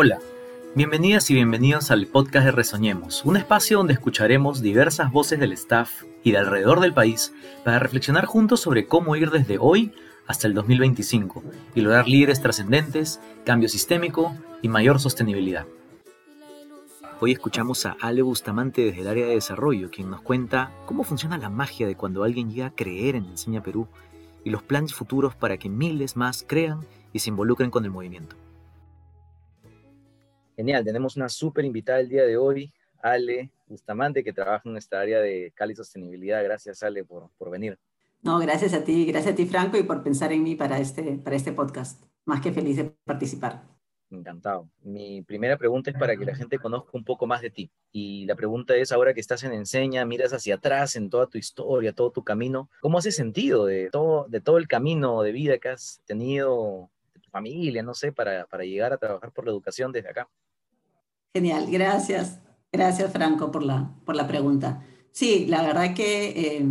Hola, bienvenidas y bienvenidos al podcast de Resoñemos, un espacio donde escucharemos diversas voces del staff y de alrededor del país para reflexionar juntos sobre cómo ir desde hoy hasta el 2025 y lograr líderes trascendentes, cambio sistémico y mayor sostenibilidad. Hoy escuchamos a Ale Bustamante desde el área de desarrollo, quien nos cuenta cómo funciona la magia de cuando alguien llega a creer en Enseña Perú y los planes futuros para que miles más crean y se involucren con el movimiento. Genial, tenemos una súper invitada el día de hoy, Ale Bustamante, que trabaja en esta área de Cali Sostenibilidad. Gracias, Ale, por, por venir. No, gracias a ti, gracias a ti, Franco, y por pensar en mí para este, para este podcast. Más que feliz de participar. Encantado. Mi primera pregunta es para que la gente conozca un poco más de ti. Y la pregunta es, ahora que estás en Enseña, miras hacia atrás en toda tu historia, todo tu camino, ¿cómo hace sentido de todo, de todo el camino de vida que has tenido, de tu familia, no sé, para, para llegar a trabajar por la educación desde acá? Genial, gracias. Gracias, Franco, por la, por la pregunta. Sí, la verdad que eh,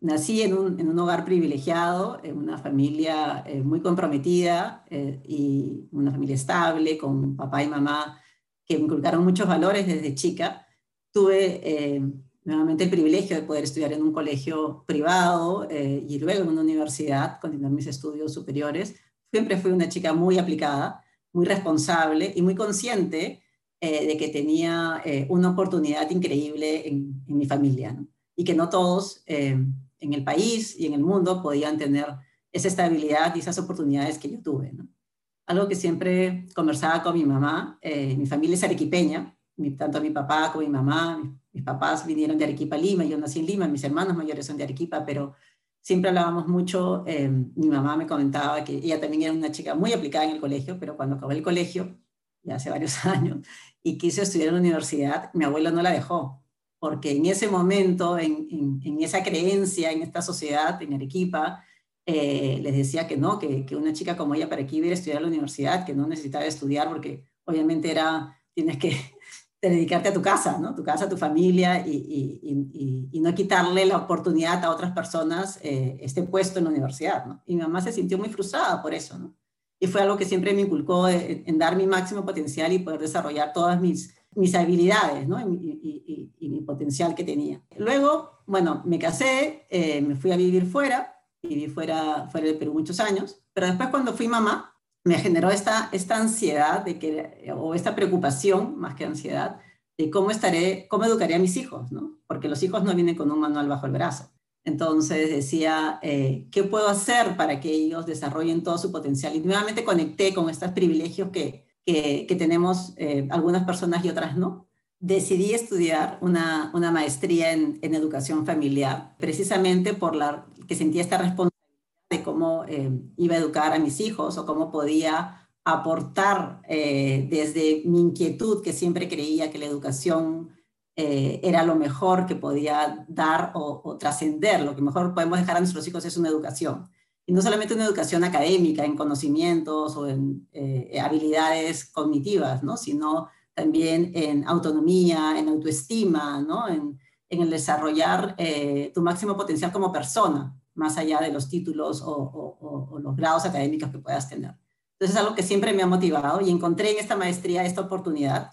nací en un, en un, hogar privilegiado, en una familia eh, muy comprometida eh, y una familia estable, con papá y mamá que me inculcaron muchos valores desde chica. Tuve nuevamente el privilegio de poder estudiar en un colegio privado y luego en una universidad, continuar mis estudios superiores. Siempre fui una chica muy aplicada, muy responsable y muy consciente eh, de que tenía eh, una oportunidad increíble en, mi familia, y que no todos eh, en el país y en el mundo podían tener esa estabilidad y esas oportunidades que yo tuve. Algo que siempre conversaba con mi mamá, mi familia es arequipeña, tanto mi papá como mi mamá, mis, papás vinieron de Arequipa a Lima, yo nací en Lima, mis hermanos mayores son de Arequipa, pero siempre hablábamos mucho, mi mamá me comentaba que ella también era una chica muy aplicada en el colegio, pero cuando acabó el colegio, ya hace varios años, y quiso estudiar en la universidad, mi abuelo no la dejó, porque en ese momento, en, en, esa creencia, en esta sociedad, en Arequipa, eh, les decía que no, que, que, una chica como ella para aquí iba a estudiar a la universidad, que no necesitaba estudiar porque obviamente era, tienes que dedicarte a tu casa, ¿no? Tu casa, tu familia y, y, y no quitarle la oportunidad a otras personas eh, este puesto en la universidad. Y mi mamá se sintió muy frustrada por eso. Y fue algo que siempre me inculcó en, dar mi máximo potencial y poder desarrollar todas mis, mis habilidades ¿no? y, mi potencial que tenía. Luego, bueno, me casé, eh, me fui a vivir fuera, viví fuera, fuera de Perú muchos años, pero después cuando fui mamá, me generó esta, esta ansiedad de que, o esta preocupación, más que ansiedad, de cómo estaré, cómo educaré a mis hijos, ¿no? Porque los hijos no vienen con un manual bajo el brazo. Entonces decía, eh, ¿qué puedo hacer para que ellos desarrollen todo su potencial? Y nuevamente conecté con estos privilegios que, que, tenemos eh, algunas personas y otras no. Decidí estudiar una, una maestría en, en, educación familiar, precisamente por la que sentía esta responsabilidad de cómo eh, iba a educar a mis hijos o cómo podía aportar desde mi inquietud, que siempre creía que la educación eh, era lo mejor que podía dar o, trascender. Lo que mejor podemos dejar a nuestros hijos es una educación. Y no solamente una educación académica en conocimientos o en eh, habilidades cognitivas, ¿no? sino también en autonomía, en autoestima, ¿no? en, el desarrollar eh, tu máximo potencial como persona, más allá de los títulos o, o, los grados académicos que puedas tener. Entonces es algo que siempre me ha motivado y encontré en esta maestría esta oportunidad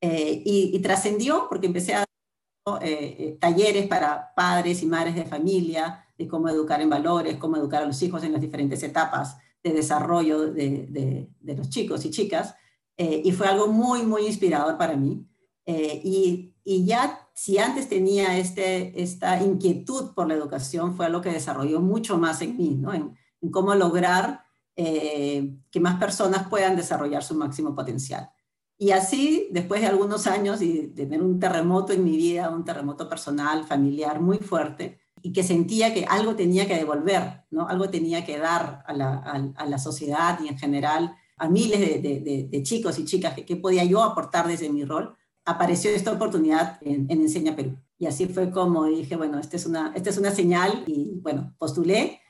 eh, y, trascendió porque empecé a dar eh, eh, talleres para padres y madres de familia, de cómo educar en valores, cómo educar a los hijos en las diferentes etapas de desarrollo de, de, los chicos y chicas. y fue algo muy, muy inspirador para mí. y, y, ya si antes tenía este, esta inquietud por la educación, fue algo que desarrolló mucho más en mí, ¿no? en, en cómo lograr que más personas puedan desarrollar su máximo potencial. Y así, después de algunos años y tener un terremoto en mi vida, un terremoto personal, familiar muy fuerte, y que sentía que algo tenía que devolver, ¿no? algo tenía que dar a la, a, la sociedad y en general a miles de, de, chicos y chicas que, que, podía yo aportar desde mi rol, apareció esta oportunidad en, en Enseña Perú. Y así fue como dije, bueno, esta es una, esta es una señal y bueno, postulé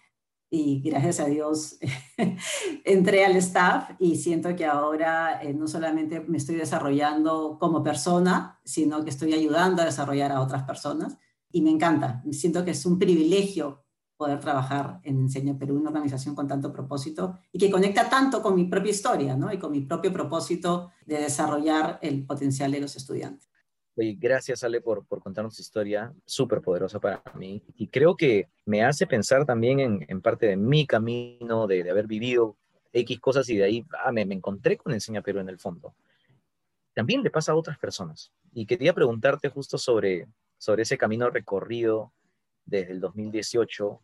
y gracias a Dios entré al staff y siento que ahora eh, no solamente me estoy desarrollando como persona, sino que estoy ayudando a desarrollar a otras personas y me encanta. Siento que es un privilegio poder trabajar en Enseña Perú, una organización con tanto propósito y que conecta tanto con mi propia historia, ¿no? Y con mi propio propósito de desarrollar el potencial de los estudiantes. Gracias Ale por, por contarnos tu historia, súper poderosa para mí. Y creo que me hace pensar también en, parte de mi camino, de, haber vivido X cosas y de ahí ah, me, me, encontré con Enseña Perú en el fondo. También le pasa a otras personas. Y quería preguntarte justo sobre, sobre ese camino recorrido desde el 2018,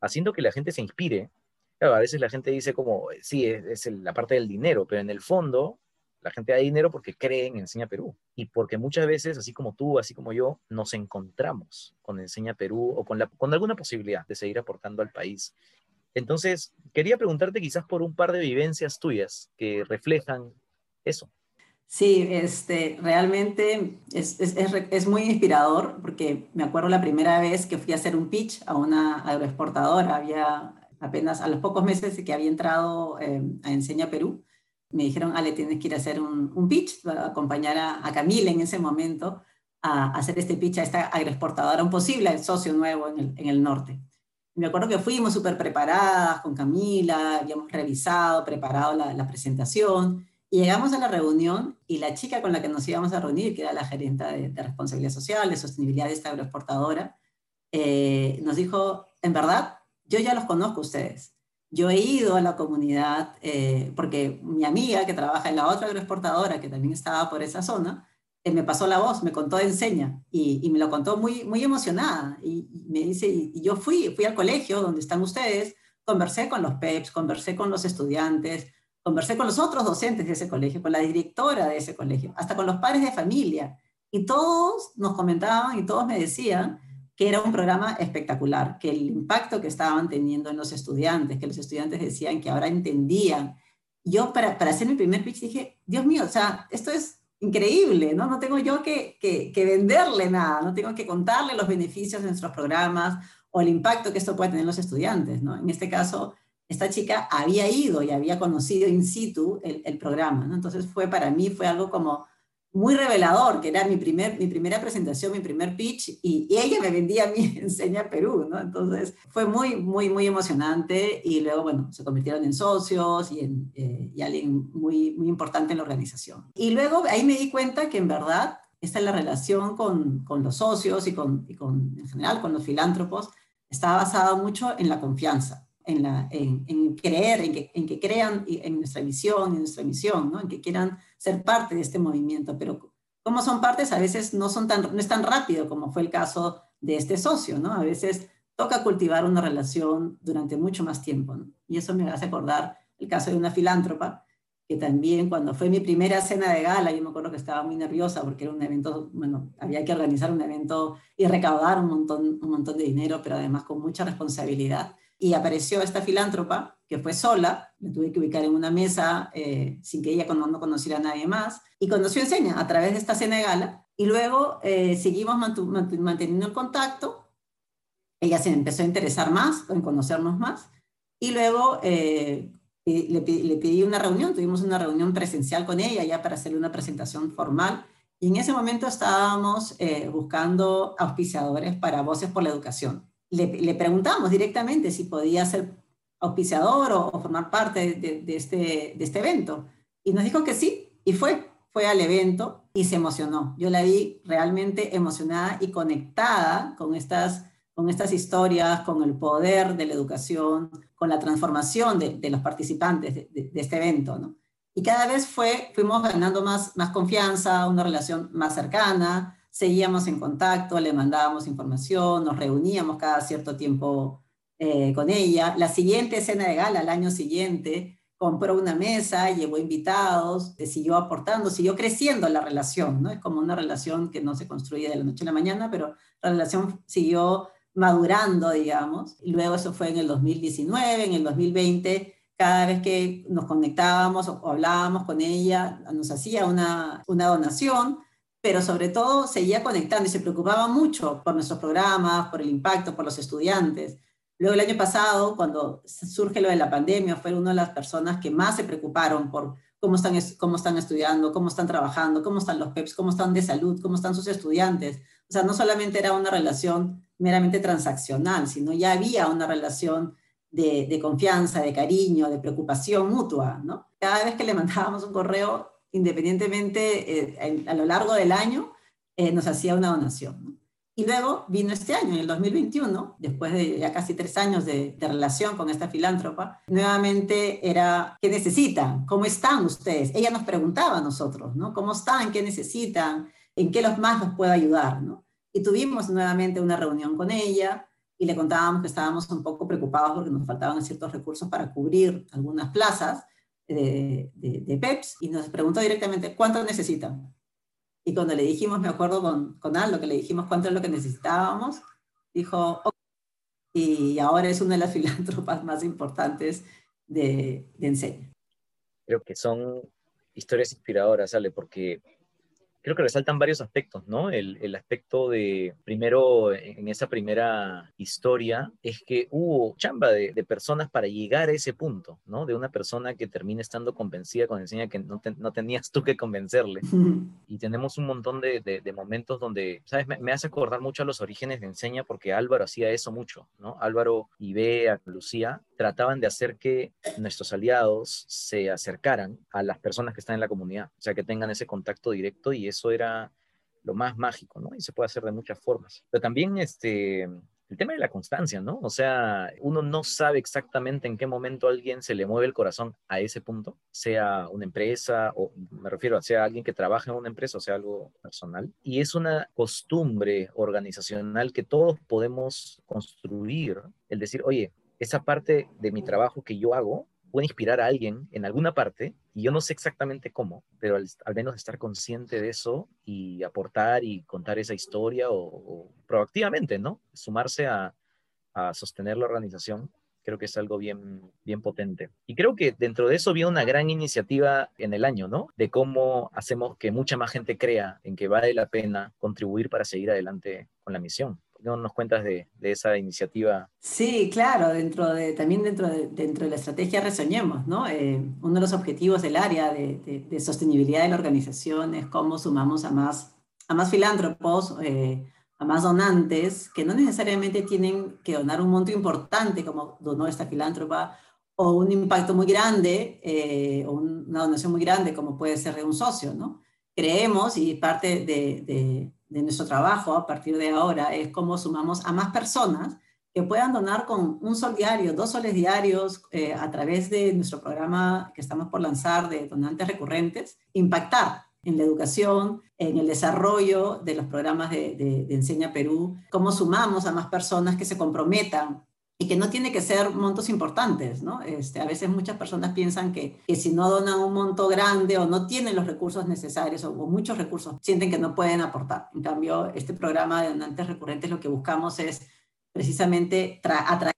haciendo que la gente se inspire. Claro, a veces la gente dice como, sí, es la parte del dinero, pero en el fondo la gente da dinero porque cree en Enseña Perú y porque muchas veces, así como tú, así como yo, nos encontramos con Enseña Perú o con, la, con alguna posibilidad de seguir aportando al país. Entonces, quería preguntarte quizás por un par de vivencias tuyas que reflejan eso. Sí, este, realmente es, es, es, es, muy inspirador porque me acuerdo la primera vez que fui a hacer un pitch a una agroexportadora, había apenas a los pocos meses que había entrado eh, a Enseña Perú, me dijeron, Ale, tienes que ir a hacer un, un pitch, a acompañar a, a, Camila en ese momento a, hacer este pitch a esta agroexportadora, un posible socio nuevo en el, en el norte. Me acuerdo que fuimos súper preparadas con Camila, habíamos revisado, preparado la, la, presentación, y llegamos a la reunión y la chica con la que nos íbamos a reunir, que era la gerente de, de responsabilidad social, de sostenibilidad de esta agroexportadora, eh, nos dijo, en verdad, yo ya los conozco a ustedes yo he ido a la comunidad, eh, porque mi amiga que trabaja en la otra agroexportadora, que también estaba por esa zona, eh, me pasó la voz, me contó de enseña y, me lo contó muy, muy emocionada. Y, y me dice, y, yo fui, fui al colegio donde están ustedes, conversé con los PEPs, conversé con los estudiantes, conversé con los otros docentes de ese colegio, con la directora de ese colegio, hasta con los padres de familia. Y todos nos comentaban y todos me decían que era un programa espectacular, que el impacto que estaban teniendo en los estudiantes, que los estudiantes decían que ahora entendían. Yo para, para hacer mi primer pitch dije, Dios mío, o sea, esto es increíble, ¿no? No tengo yo que, que, venderle nada, no tengo que contarle los beneficios de nuestros programas o el impacto que esto puede tener en los estudiantes, ¿no? En este caso, esta chica había ido y había conocido in situ el, el programa, ¿no? Entonces fue para mí, fue algo como muy revelador, que era mi, primer, mi primera presentación, mi primer pitch, y, y ella me vendía a mí Enseña Perú, ¿no? Entonces fue muy, muy, muy emocionante y luego, bueno, se convirtieron en socios y, en, eh, y alguien muy, muy importante en la organización. Y luego ahí me di cuenta que en verdad esta es la relación con, con los socios y, con, y con, en general con los filántropos, está basada mucho en la confianza en, la, en, en creer, en que, en que, crean en nuestra visión, en nuestra misión, ¿no? en que quieran ser parte de este movimiento, pero como son partes a veces no, son tan, no es tan rápido como fue el caso de este socio, ¿no? A veces toca cultivar una relación durante mucho más tiempo, ¿no? Y eso me hace acordar el caso de una filántropa, que también cuando fue mi primera cena de gala, yo me acuerdo que estaba muy nerviosa porque era un evento, bueno, había que organizar un evento y recaudar un montón, un montón de dinero, pero además con mucha responsabilidad y apareció esta filántropa que fue sola, me tuve que ubicar en una mesa eh, sin que ella no conociera a nadie más, y conoció Enseña a través de esta cena y luego eh, seguimos manteniendo el contacto, ella se empezó a interesar más, en conocernos más, y luego eh, le, pedí una reunión, tuvimos una reunión presencial con ella ya para hacerle una presentación formal, y en ese momento estábamos buscando auspiciadores para Voces por la Educación le, preguntamos directamente si podía ser auspiciador o, formar parte este, de este evento. Y nos dijo que sí, y fue, fue al evento y se emocionó. Yo la vi realmente emocionada y conectada con estas, con estas historias, con el poder de la educación, con la transformación de, los participantes de, este evento. Y cada vez fue, fuimos ganando más, más confianza, una relación más cercana, seguíamos en contacto, le mandábamos información, nos reuníamos cada cierto tiempo eh, con ella. La siguiente escena de gala, el año siguiente, compró una mesa, llevó invitados, siguió aportando, siguió creciendo la relación, ¿no? Es como una relación que no se construye de la noche a la mañana, pero la relación siguió madurando, digamos. Y luego eso fue en el 2019, en el 2020, cada vez que nos conectábamos o, hablábamos con ella, nos hacía una, una donación pero sobre todo seguía conectando y se preocupaba mucho por nuestros programas, por el impacto, por los estudiantes. Luego el año pasado, cuando surge lo de la pandemia, fue una de las personas que más se preocuparon por cómo están, cómo están estudiando, cómo están trabajando, cómo están los PEPs, cómo están de salud, cómo están sus estudiantes. O sea, no solamente era una relación meramente transaccional, sino ya había una relación de, confianza, de cariño, de preocupación mutua. Cada vez que le mandábamos un correo, independientemente eh, a lo largo del año, eh, nos hacía una donación. Y luego vino este año, en el 2021, después de ya casi tres años de, relación con esta filántropa, nuevamente era, ¿qué necesitan? ¿Cómo están ustedes? Ella nos preguntaba a nosotros, ¿no? ¿Cómo están? ¿Qué necesitan? ¿En qué los más nos puede ayudar? Y tuvimos nuevamente una reunión con ella y le contábamos que estábamos un poco preocupados porque nos faltaban ciertos recursos para cubrir algunas plazas de, de, y nos preguntó directamente, ¿cuánto necesitan? Y cuando le dijimos, me acuerdo con, con Aldo, que le dijimos cuánto es lo que necesitábamos, dijo, y ahora es una de las filántropas más importantes de, de Enseña. Creo que son historias inspiradoras, Ale, porque creo que resaltan varios aspectos, ¿no? El, el, aspecto de, primero, en esa primera historia, es que hubo chamba de, de, personas para llegar a ese punto, ¿no? De una persona que termina estando convencida con enseña que no, no tenías tú que convencerle. Y tenemos un montón de, de momentos donde, ¿sabes? Me, me, hace acordar mucho a los orígenes de enseña porque Álvaro hacía eso mucho, ¿no? Álvaro y Bea, Lucía, trataban de hacer que nuestros aliados se acercaran a las personas que están en la comunidad, o sea, que tengan ese contacto directo y eso era lo más mágico, ¿no? Y se puede hacer de muchas formas. Pero también este, el tema de la constancia, ¿no? O sea, uno no sabe exactamente en qué momento alguien se le mueve el corazón a ese punto, sea una empresa, o me refiero a sea alguien que trabaja en una empresa, o sea algo personal. Y es una costumbre organizacional que todos podemos construir, el decir, oye, esa parte de mi trabajo que yo hago puede inspirar a alguien en alguna parte, y yo no sé exactamente cómo, pero al, menos estar consciente de eso y aportar y contar esa historia o, proactivamente, ¿no? Sumarse a, a, sostener la organización, creo que es algo bien, bien potente. Y creo que dentro de eso viene una gran iniciativa en el año, ¿no? De cómo hacemos que mucha más gente crea en que vale la pena contribuir para seguir adelante con la misión no nos cuentas de, esa iniciativa? Sí, claro, dentro de, también dentro de, dentro de la estrategia Resoñemos, ¿no? Eh, uno de los objetivos del área de, sostenibilidad de la organización es cómo sumamos a más, a más filántropos, eh, a más donantes, que no necesariamente tienen que donar un monto importante como donó esta filántropa, o un impacto muy grande, eh, o una donación muy grande como puede ser de un socio, ¿no? Creemos, y parte de de nuestro trabajo a partir de ahora es cómo sumamos a más personas que puedan donar con un sol diario, dos soles diarios eh, a través de nuestro programa que estamos por lanzar de donantes recurrentes, impactar en la educación, en el desarrollo de los programas de, de Enseña Perú, cómo sumamos a más personas que se comprometan y que no tiene que ser montos importantes, ¿no? Este, a veces muchas personas piensan que, que, si no donan un monto grande o no tienen los recursos necesarios o, muchos recursos, sienten que no pueden aportar. En cambio, este programa de donantes recurrentes lo que buscamos es precisamente atraer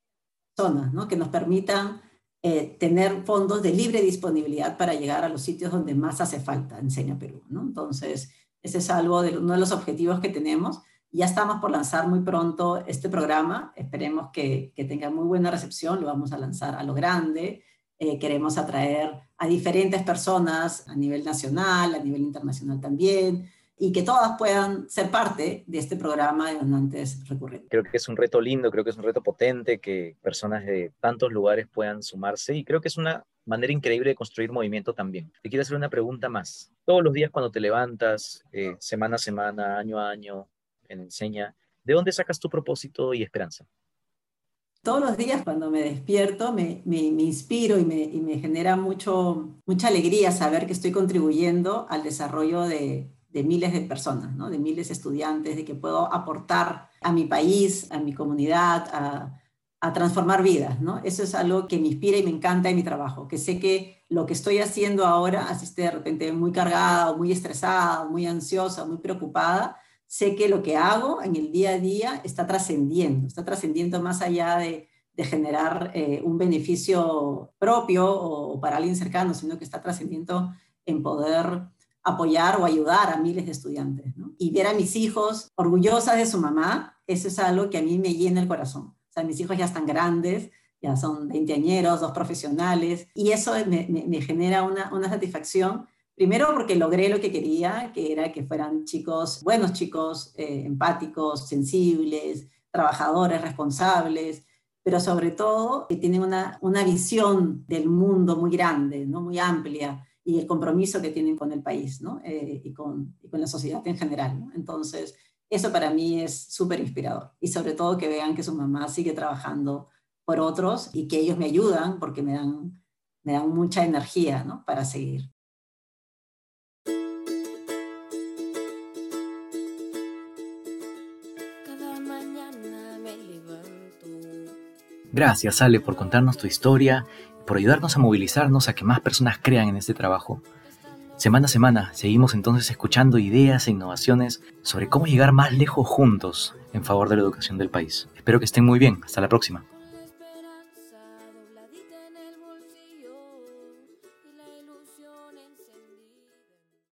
personas, ¿no? Que nos permitan eh, tener fondos de libre disponibilidad para llegar a los sitios donde más hace falta, Enseña Perú, ¿no? Entonces, ese es algo de uno de los objetivos que tenemos ya estamos por lanzar muy pronto este programa. Esperemos que, tenga muy buena recepción. Lo vamos a lanzar a lo grande. Eh, queremos atraer a diferentes personas a nivel nacional, a nivel internacional también, y que todas puedan ser parte de este programa de donantes recurrentes. Creo que es un reto lindo, creo que es un reto potente que personas de tantos lugares puedan sumarse y creo que es una manera increíble de construir movimiento también. Te quiero hacer una pregunta más. Todos los días cuando te levantas, eh, semana a semana, año a año, Enseña, ¿de dónde sacas tu propósito y esperanza? Todos los días cuando me despierto me, me, inspiro y me, y me, genera mucho, mucha alegría saber que estoy contribuyendo al desarrollo de, de miles de personas, ¿no? de miles de estudiantes, de que puedo aportar a mi país, a mi comunidad, a, transformar vidas. ¿no? Eso es algo que me inspira y me encanta en mi trabajo, que sé que lo que estoy haciendo ahora, así esté de repente muy cargada muy estresada, muy ansiosa, muy preocupada, sé que lo que hago en el día a día está trascendiendo, está trascendiendo más allá de, generar eh, un beneficio propio o, para alguien cercano, sino que está trascendiendo en poder apoyar o ayudar a miles de estudiantes. Y ver a mis hijos orgullosas de su mamá, eso es algo que a mí me llena el corazón. O sea, mis hijos ya están grandes, ya son veinteañeros, dos profesionales, y eso me, genera una, una satisfacción Primero porque logré lo que quería, que era que fueran chicos, buenos chicos, eh, empáticos, sensibles, trabajadores responsables, pero sobre todo que tienen una, una visión del mundo muy grande, ¿no? muy amplia, y el compromiso que tienen con el país ¿no? Eh, y, con, la sociedad en general. Entonces, eso para mí es súper inspirador. Y sobre todo que vean que su mamá sigue trabajando por otros y que ellos me ayudan porque me dan, me dan mucha energía para seguir. Gracias, Ale, por contarnos tu historia, por ayudarnos a movilizarnos a que más personas crean en este trabajo. Semana a semana seguimos entonces escuchando ideas e innovaciones sobre cómo llegar más lejos juntos en favor de la educación del país. Espero que estén muy bien. Hasta la próxima.